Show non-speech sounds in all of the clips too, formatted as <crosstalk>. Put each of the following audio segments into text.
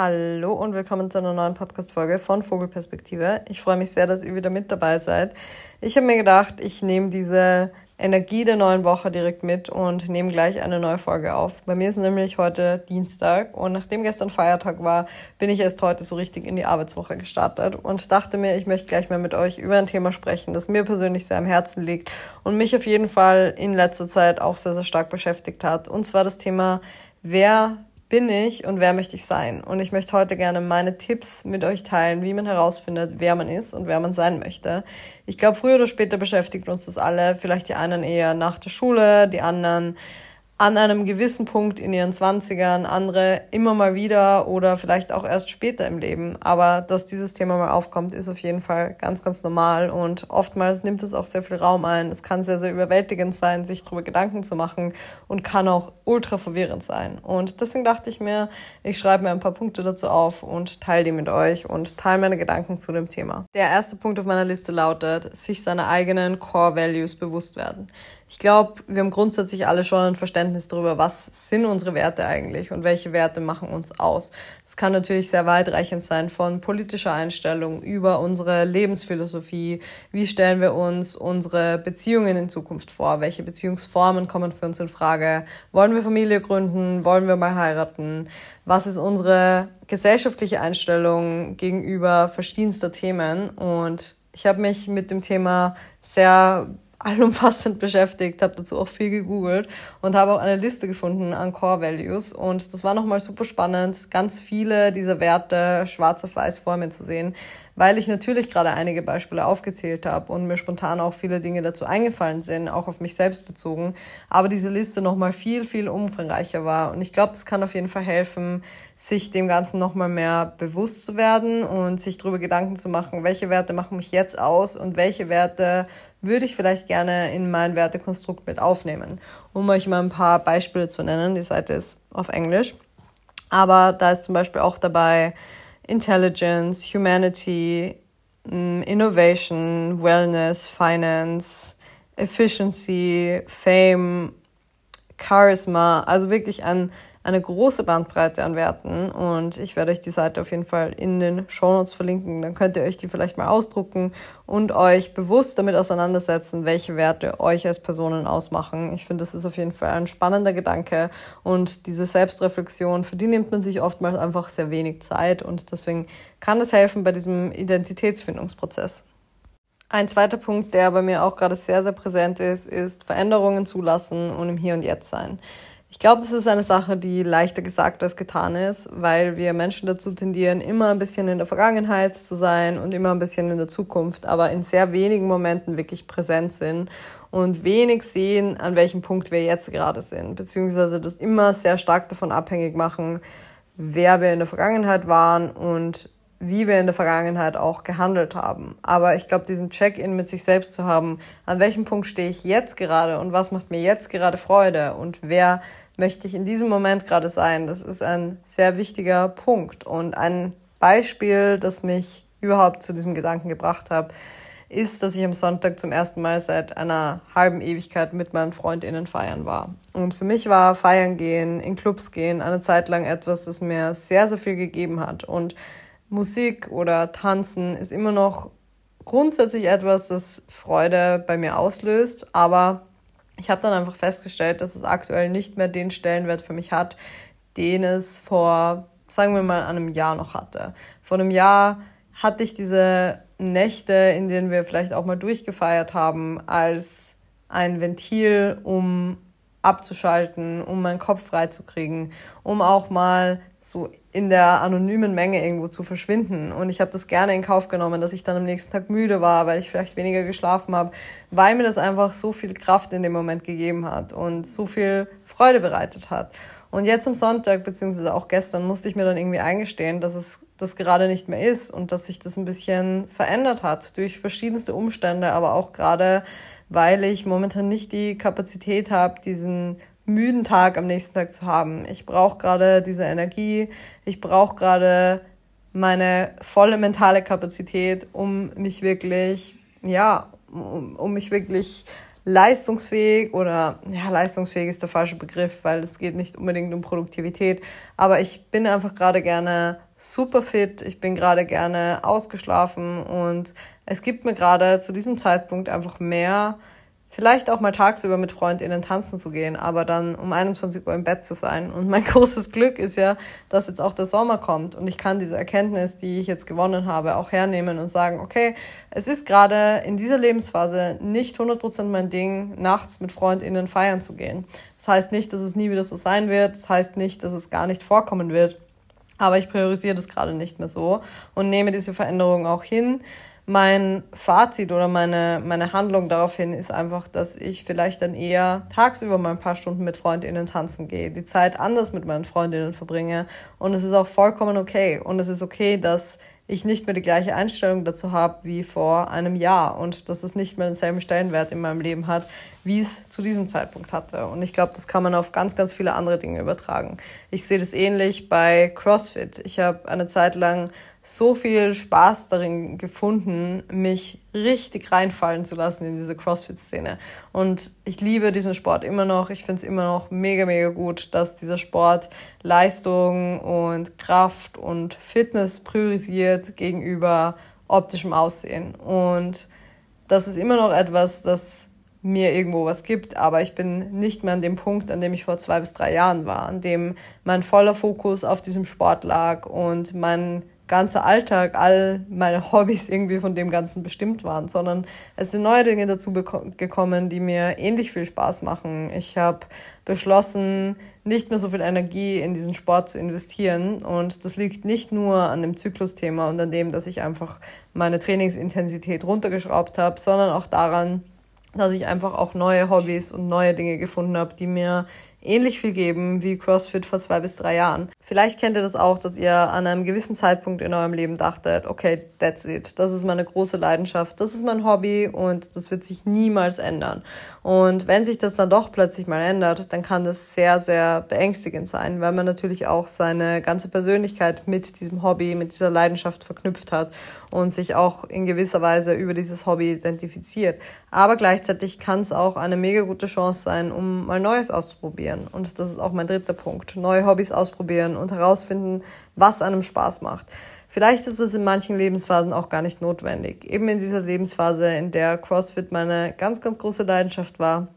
Hallo und willkommen zu einer neuen Podcast-Folge von Vogelperspektive. Ich freue mich sehr, dass ihr wieder mit dabei seid. Ich habe mir gedacht, ich nehme diese Energie der neuen Woche direkt mit und nehme gleich eine neue Folge auf. Bei mir ist nämlich heute Dienstag und nachdem gestern Feiertag war, bin ich erst heute so richtig in die Arbeitswoche gestartet und dachte mir, ich möchte gleich mal mit euch über ein Thema sprechen, das mir persönlich sehr am Herzen liegt und mich auf jeden Fall in letzter Zeit auch sehr, sehr stark beschäftigt hat. Und zwar das Thema, wer bin ich und wer möchte ich sein? Und ich möchte heute gerne meine Tipps mit euch teilen, wie man herausfindet, wer man ist und wer man sein möchte. Ich glaube, früher oder später beschäftigt uns das alle, vielleicht die einen eher nach der Schule, die anderen an einem gewissen Punkt in ihren Zwanzigern, andere immer mal wieder oder vielleicht auch erst später im Leben. Aber dass dieses Thema mal aufkommt, ist auf jeden Fall ganz, ganz normal und oftmals nimmt es auch sehr viel Raum ein. Es kann sehr, sehr überwältigend sein, sich darüber Gedanken zu machen und kann auch ultra verwirrend sein. Und deswegen dachte ich mir, ich schreibe mir ein paar Punkte dazu auf und teile die mit euch und teile meine Gedanken zu dem Thema. Der erste Punkt auf meiner Liste lautet, sich seiner eigenen Core Values bewusst werden. Ich glaube, wir haben grundsätzlich alle schon ein Verständnis darüber, was sind unsere Werte eigentlich und welche Werte machen uns aus. Das kann natürlich sehr weitreichend sein, von politischer Einstellung über unsere Lebensphilosophie. Wie stellen wir uns unsere Beziehungen in Zukunft vor? Welche Beziehungsformen kommen für uns in Frage? Wollen wir Familie gründen? Wollen wir mal heiraten? Was ist unsere gesellschaftliche Einstellung gegenüber verschiedenster Themen? Und ich habe mich mit dem Thema sehr allumfassend <laughs> beschäftigt, habe dazu auch viel gegoogelt und habe auch eine Liste gefunden an Core Values und das war nochmal super spannend, ganz viele dieser Werte schwarz auf weiß vor mir zu sehen, weil ich natürlich gerade einige Beispiele aufgezählt habe und mir spontan auch viele Dinge dazu eingefallen sind, auch auf mich selbst bezogen, aber diese Liste nochmal viel, viel umfangreicher war. Und ich glaube, das kann auf jeden Fall helfen, sich dem Ganzen nochmal mehr bewusst zu werden und sich darüber Gedanken zu machen, welche Werte machen mich jetzt aus und welche Werte würde ich vielleicht gerne in mein Wertekonstrukt mit aufnehmen. Um euch mal ein paar Beispiele zu nennen, die Seite ist auf Englisch. Aber da ist zum Beispiel auch dabei, Intelligence, Humanity, mm, Innovation, Wellness, Finance, Efficiency, Fame, Charisma, also wirklich ein eine große Bandbreite an Werten und ich werde euch die Seite auf jeden Fall in den Shownotes verlinken. Dann könnt ihr euch die vielleicht mal ausdrucken und euch bewusst damit auseinandersetzen, welche Werte euch als Personen ausmachen. Ich finde, das ist auf jeden Fall ein spannender Gedanke und diese Selbstreflexion, für die nimmt man sich oftmals einfach sehr wenig Zeit und deswegen kann es helfen bei diesem Identitätsfindungsprozess. Ein zweiter Punkt, der bei mir auch gerade sehr, sehr präsent ist, ist Veränderungen zulassen und im Hier und Jetzt sein. Ich glaube, das ist eine Sache, die leichter gesagt als getan ist, weil wir Menschen dazu tendieren, immer ein bisschen in der Vergangenheit zu sein und immer ein bisschen in der Zukunft, aber in sehr wenigen Momenten wirklich präsent sind und wenig sehen, an welchem Punkt wir jetzt gerade sind, beziehungsweise das immer sehr stark davon abhängig machen, wer wir in der Vergangenheit waren und wie wir in der Vergangenheit auch gehandelt haben. Aber ich glaube, diesen Check-in mit sich selbst zu haben, an welchem Punkt stehe ich jetzt gerade und was macht mir jetzt gerade Freude und wer möchte ich in diesem Moment gerade sein, das ist ein sehr wichtiger Punkt. Und ein Beispiel, das mich überhaupt zu diesem Gedanken gebracht hat, ist, dass ich am Sonntag zum ersten Mal seit einer halben Ewigkeit mit meinen FreundInnen feiern war. Und für mich war Feiern gehen, in Clubs gehen, eine Zeit lang etwas, das mir sehr, sehr viel gegeben hat. Und Musik oder Tanzen ist immer noch grundsätzlich etwas, das Freude bei mir auslöst, aber ich habe dann einfach festgestellt, dass es aktuell nicht mehr den Stellenwert für mich hat, den es vor, sagen wir mal, einem Jahr noch hatte. Vor einem Jahr hatte ich diese Nächte, in denen wir vielleicht auch mal durchgefeiert haben, als ein Ventil, um abzuschalten, um meinen Kopf freizukriegen, um auch mal so in der anonymen Menge irgendwo zu verschwinden. Und ich habe das gerne in Kauf genommen, dass ich dann am nächsten Tag müde war, weil ich vielleicht weniger geschlafen habe, weil mir das einfach so viel Kraft in dem Moment gegeben hat und so viel Freude bereitet hat. Und jetzt am Sonntag, beziehungsweise auch gestern, musste ich mir dann irgendwie eingestehen, dass es das gerade nicht mehr ist und dass sich das ein bisschen verändert hat durch verschiedenste Umstände, aber auch gerade, weil ich momentan nicht die Kapazität habe, diesen müden Tag am nächsten Tag zu haben. Ich brauche gerade diese Energie, ich brauche gerade meine volle mentale Kapazität, um mich wirklich, ja, um, um mich wirklich leistungsfähig oder ja, leistungsfähig ist der falsche Begriff, weil es geht nicht unbedingt um Produktivität, aber ich bin einfach gerade gerne super fit, ich bin gerade gerne ausgeschlafen und es gibt mir gerade zu diesem Zeitpunkt einfach mehr vielleicht auch mal tagsüber mit FreundInnen tanzen zu gehen, aber dann um 21 Uhr im Bett zu sein. Und mein <laughs> großes Glück ist ja, dass jetzt auch der Sommer kommt und ich kann diese Erkenntnis, die ich jetzt gewonnen habe, auch hernehmen und sagen, okay, es ist gerade in dieser Lebensphase nicht 100% mein Ding, nachts mit FreundInnen feiern zu gehen. Das heißt nicht, dass es nie wieder so sein wird, das heißt nicht, dass es gar nicht vorkommen wird. Aber ich priorisiere das gerade nicht mehr so und nehme diese Veränderung auch hin. Mein Fazit oder meine, meine Handlung daraufhin ist einfach, dass ich vielleicht dann eher tagsüber mal ein paar Stunden mit Freundinnen tanzen gehe, die Zeit anders mit meinen Freundinnen verbringe. Und es ist auch vollkommen okay. Und es ist okay, dass ich nicht mehr die gleiche Einstellung dazu habe wie vor einem Jahr und dass es nicht mehr denselben Stellenwert in meinem Leben hat, wie es zu diesem Zeitpunkt hatte. Und ich glaube, das kann man auf ganz, ganz viele andere Dinge übertragen. Ich sehe das ähnlich bei CrossFit. Ich habe eine Zeit lang so viel Spaß darin gefunden, mich richtig reinfallen zu lassen in diese CrossFit-Szene. Und ich liebe diesen Sport immer noch. Ich finde es immer noch mega, mega gut, dass dieser Sport Leistung und Kraft und Fitness priorisiert gegenüber optischem Aussehen. Und das ist immer noch etwas, das mir irgendwo was gibt, aber ich bin nicht mehr an dem Punkt, an dem ich vor zwei bis drei Jahren war, an dem mein voller Fokus auf diesem Sport lag und mein ganzer Alltag, all meine Hobbys irgendwie von dem Ganzen bestimmt waren, sondern es sind neue Dinge dazu gekommen, die mir ähnlich viel Spaß machen. Ich habe beschlossen, nicht mehr so viel Energie in diesen Sport zu investieren und das liegt nicht nur an dem Zyklusthema und an dem, dass ich einfach meine Trainingsintensität runtergeschraubt habe, sondern auch daran, dass ich einfach auch neue Hobbys und neue Dinge gefunden habe, die mir ähnlich viel geben wie CrossFit vor zwei bis drei Jahren. Vielleicht kennt ihr das auch, dass ihr an einem gewissen Zeitpunkt in eurem Leben dachtet, okay, that's it, das ist meine große Leidenschaft, das ist mein Hobby und das wird sich niemals ändern. Und wenn sich das dann doch plötzlich mal ändert, dann kann das sehr, sehr beängstigend sein, weil man natürlich auch seine ganze Persönlichkeit mit diesem Hobby, mit dieser Leidenschaft verknüpft hat und sich auch in gewisser Weise über dieses Hobby identifiziert. Aber gleichzeitig kann es auch eine mega gute Chance sein, um mal Neues auszuprobieren. Und das ist auch mein dritter Punkt. Neue Hobbys ausprobieren und herausfinden, was einem Spaß macht. Vielleicht ist es in manchen Lebensphasen auch gar nicht notwendig. Eben in dieser Lebensphase, in der CrossFit meine ganz, ganz große Leidenschaft war,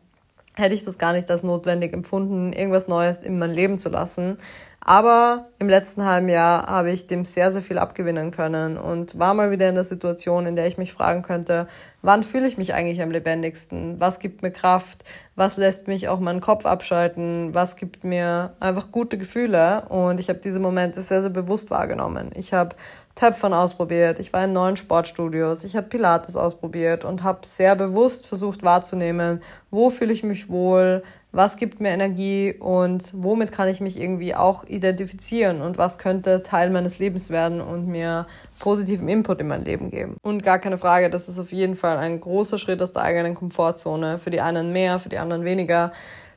hätte ich das gar nicht als notwendig empfunden, irgendwas Neues in mein Leben zu lassen. Aber im letzten halben Jahr habe ich dem sehr, sehr viel abgewinnen können und war mal wieder in der Situation, in der ich mich fragen könnte, wann fühle ich mich eigentlich am lebendigsten? Was gibt mir Kraft? Was lässt mich auch meinen Kopf abschalten? Was gibt mir einfach gute Gefühle? Und ich habe diese Momente sehr, sehr bewusst wahrgenommen. Ich habe Töpfern ausprobiert, ich war in neuen Sportstudios, ich habe Pilates ausprobiert und habe sehr bewusst versucht wahrzunehmen, wo fühle ich mich wohl, was gibt mir Energie und womit kann ich mich irgendwie auch identifizieren und was könnte Teil meines Lebens werden und mir positiven Input in mein Leben geben. Und gar keine Frage, das ist auf jeden Fall ein großer Schritt aus der eigenen Komfortzone. Für die einen mehr, für die anderen weniger.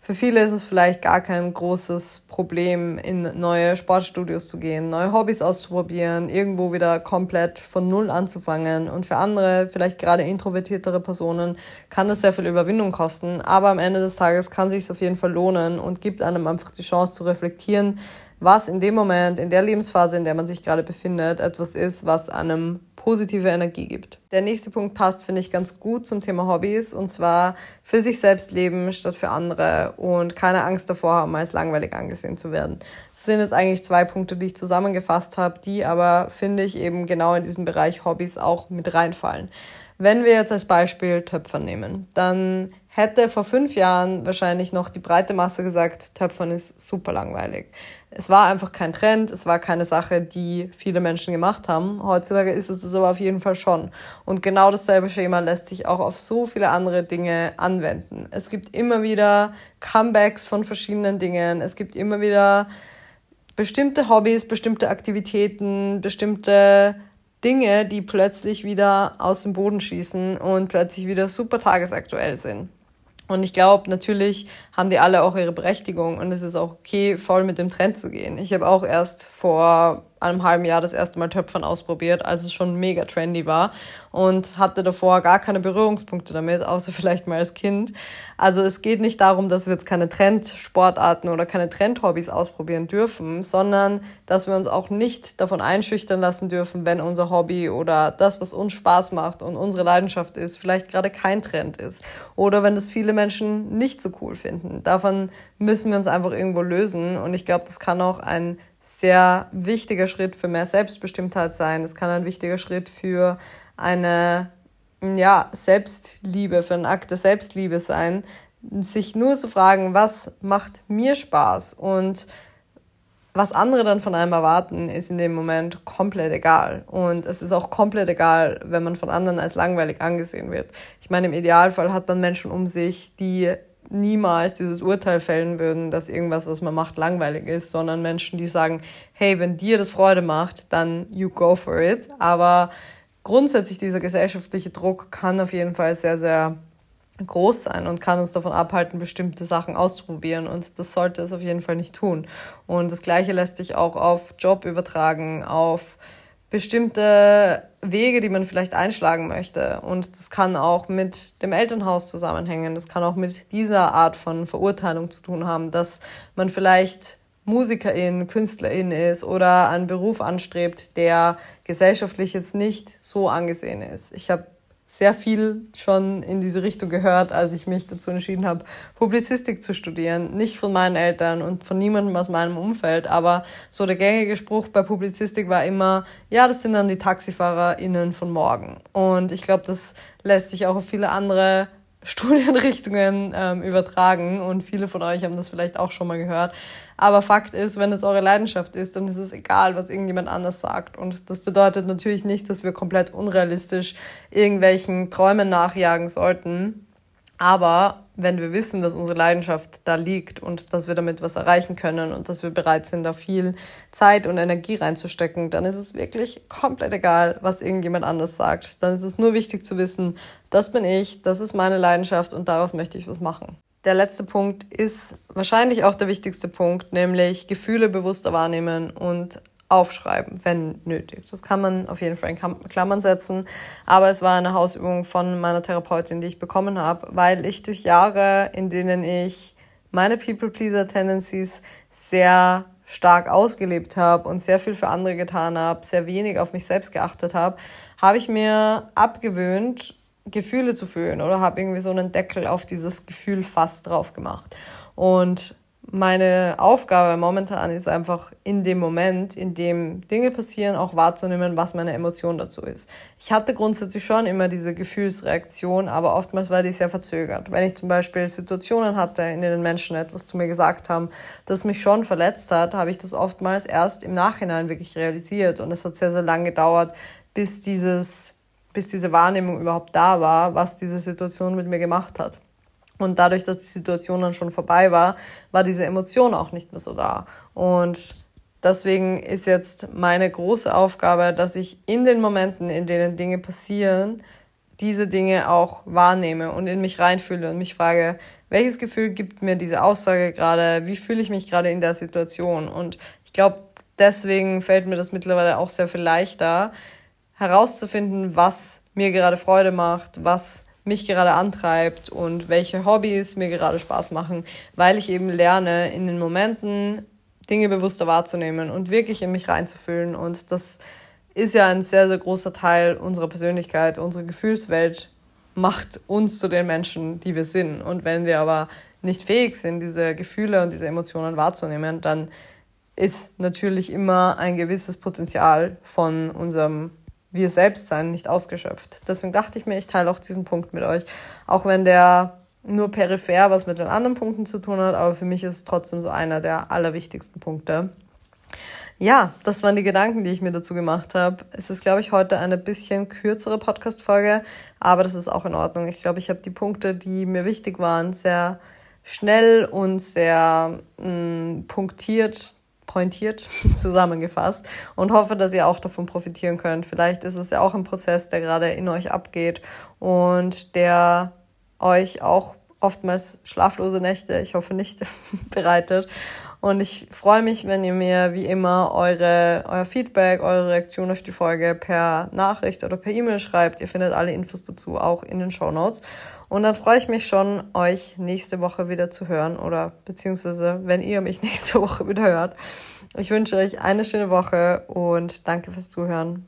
Für viele ist es vielleicht gar kein großes Problem, in neue Sportstudios zu gehen, neue Hobbys auszuprobieren, irgendwo wieder komplett von Null anzufangen. Und für andere, vielleicht gerade introvertiertere Personen, kann das sehr viel Überwindung kosten. Aber am Ende des Tages kann es sich auf jeden Fall lohnen und gibt einem einfach die Chance zu reflektieren, was in dem Moment, in der Lebensphase, in der man sich gerade befindet, etwas ist, was einem positive Energie gibt. Der nächste Punkt passt, finde ich, ganz gut zum Thema Hobbys und zwar für sich selbst leben statt für andere und keine Angst davor haben, als langweilig angesehen zu werden. Das sind jetzt eigentlich zwei Punkte, die ich zusammengefasst habe, die aber, finde ich, eben genau in diesen Bereich Hobbys auch mit reinfallen. Wenn wir jetzt als Beispiel Töpfer nehmen, dann hätte vor fünf Jahren wahrscheinlich noch die breite Masse gesagt, Töpfern ist super langweilig. Es war einfach kein Trend, es war keine Sache, die viele Menschen gemacht haben. Heutzutage ist es das aber auf jeden Fall schon. Und genau dasselbe Schema lässt sich auch auf so viele andere Dinge anwenden. Es gibt immer wieder Comebacks von verschiedenen Dingen. Es gibt immer wieder bestimmte Hobbys, bestimmte Aktivitäten, bestimmte Dinge, die plötzlich wieder aus dem Boden schießen und plötzlich wieder super tagesaktuell sind. Und ich glaube, natürlich haben die alle auch ihre Berechtigung und es ist auch okay, voll mit dem Trend zu gehen. Ich habe auch erst vor einem halben Jahr das erste Mal Töpfern ausprobiert, als es schon mega trendy war und hatte davor gar keine Berührungspunkte damit, außer <laughs> vielleicht mal als Kind. Also es geht nicht darum, dass wir jetzt keine Trendsportarten oder keine Trendhobbys ausprobieren dürfen, sondern dass wir uns auch nicht davon einschüchtern lassen dürfen, wenn unser Hobby oder das, was uns Spaß macht und unsere Leidenschaft ist, vielleicht gerade kein Trend ist oder wenn das viele Menschen nicht so cool finden. Davon müssen wir uns einfach irgendwo lösen und ich glaube, das kann auch ein sehr wichtiger Schritt für mehr Selbstbestimmtheit sein. Es kann ein wichtiger Schritt für eine ja, Selbstliebe, für einen Akt der Selbstliebe sein, sich nur zu fragen, was macht mir Spaß und was andere dann von einem erwarten, ist in dem Moment komplett egal. Und es ist auch komplett egal, wenn man von anderen als langweilig angesehen wird. Ich meine, im Idealfall hat man Menschen um sich, die niemals dieses Urteil fällen würden, dass irgendwas, was man macht, langweilig ist, sondern Menschen, die sagen, hey, wenn dir das Freude macht, dann you go for it. Aber grundsätzlich dieser gesellschaftliche Druck kann auf jeden Fall sehr, sehr groß sein und kann uns davon abhalten, bestimmte Sachen auszuprobieren. Und das sollte es auf jeden Fall nicht tun. Und das Gleiche lässt sich auch auf Job übertragen, auf bestimmte Wege, die man vielleicht einschlagen möchte. Und das kann auch mit dem Elternhaus zusammenhängen. Das kann auch mit dieser Art von Verurteilung zu tun haben, dass man vielleicht Musikerin, Künstlerin ist oder einen Beruf anstrebt, der gesellschaftlich jetzt nicht so angesehen ist. Ich habe sehr viel schon in diese Richtung gehört, als ich mich dazu entschieden habe, Publizistik zu studieren. Nicht von meinen Eltern und von niemandem aus meinem Umfeld, aber so der gängige Spruch bei Publizistik war immer, ja, das sind dann die TaxifahrerInnen von morgen. Und ich glaube, das lässt sich auch auf viele andere Studienrichtungen ähm, übertragen und viele von euch haben das vielleicht auch schon mal gehört. Aber Fakt ist, wenn es eure Leidenschaft ist, dann ist es egal, was irgendjemand anders sagt. Und das bedeutet natürlich nicht, dass wir komplett unrealistisch irgendwelchen Träumen nachjagen sollten. Aber wenn wir wissen, dass unsere Leidenschaft da liegt und dass wir damit was erreichen können und dass wir bereit sind, da viel Zeit und Energie reinzustecken, dann ist es wirklich komplett egal, was irgendjemand anders sagt. Dann ist es nur wichtig zu wissen, das bin ich, das ist meine Leidenschaft und daraus möchte ich was machen. Der letzte Punkt ist wahrscheinlich auch der wichtigste Punkt, nämlich Gefühle bewusster wahrnehmen und aufschreiben, wenn nötig. Das kann man auf jeden Fall in Klammern setzen. Aber es war eine Hausübung von meiner Therapeutin, die ich bekommen habe, weil ich durch Jahre, in denen ich meine People-Pleaser-Tendencies sehr stark ausgelebt habe und sehr viel für andere getan habe, sehr wenig auf mich selbst geachtet habe, habe ich mir abgewöhnt, Gefühle zu fühlen oder habe irgendwie so einen Deckel auf dieses Gefühl fast drauf gemacht. Und meine Aufgabe momentan ist einfach in dem Moment, in dem Dinge passieren, auch wahrzunehmen, was meine Emotion dazu ist. Ich hatte grundsätzlich schon immer diese Gefühlsreaktion, aber oftmals war die sehr verzögert. Wenn ich zum Beispiel Situationen hatte, in denen Menschen etwas zu mir gesagt haben, das mich schon verletzt hat, habe ich das oftmals erst im Nachhinein wirklich realisiert und es hat sehr, sehr lange gedauert, bis dieses, bis diese Wahrnehmung überhaupt da war, was diese Situation mit mir gemacht hat. Und dadurch, dass die Situation dann schon vorbei war, war diese Emotion auch nicht mehr so da. Und deswegen ist jetzt meine große Aufgabe, dass ich in den Momenten, in denen Dinge passieren, diese Dinge auch wahrnehme und in mich reinfühle und mich frage, welches Gefühl gibt mir diese Aussage gerade, wie fühle ich mich gerade in der Situation. Und ich glaube, deswegen fällt mir das mittlerweile auch sehr viel leichter, herauszufinden, was mir gerade Freude macht, was mich gerade antreibt und welche Hobbys mir gerade Spaß machen, weil ich eben lerne, in den Momenten Dinge bewusster wahrzunehmen und wirklich in mich reinzufühlen. Und das ist ja ein sehr, sehr großer Teil unserer Persönlichkeit. Unsere Gefühlswelt macht uns zu den Menschen, die wir sind. Und wenn wir aber nicht fähig sind, diese Gefühle und diese Emotionen wahrzunehmen, dann ist natürlich immer ein gewisses Potenzial von unserem wir selbst sein nicht ausgeschöpft. Deswegen dachte ich mir, ich teile auch diesen Punkt mit euch. Auch wenn der nur peripher was mit den anderen Punkten zu tun hat, aber für mich ist es trotzdem so einer der allerwichtigsten Punkte. Ja, das waren die Gedanken, die ich mir dazu gemacht habe. Es ist, glaube ich, heute eine bisschen kürzere Podcast-Folge, aber das ist auch in Ordnung. Ich glaube, ich habe die Punkte, die mir wichtig waren, sehr schnell und sehr mh, mm, punktiert pointiert <laughs> zusammengefasst und hoffe, dass ihr auch davon profitieren könnt. Vielleicht ist es ja auch ein Prozess, der gerade in euch abgeht und der euch auch oftmals schlaflose Nächte, ich hoffe nicht, <laughs> bereitet. Und ich freue mich, wenn ihr mir wie immer eure, euer Feedback, eure Reaktion auf die Folge per Nachricht oder per E-Mail schreibt. Ihr findet alle Infos dazu auch in den Show Notes. Und dann freue ich mich schon, euch nächste Woche wieder zu hören oder beziehungsweise, wenn ihr mich <laughs> nächste Woche wieder hört. Ich wünsche euch eine schöne Woche und danke fürs Zuhören.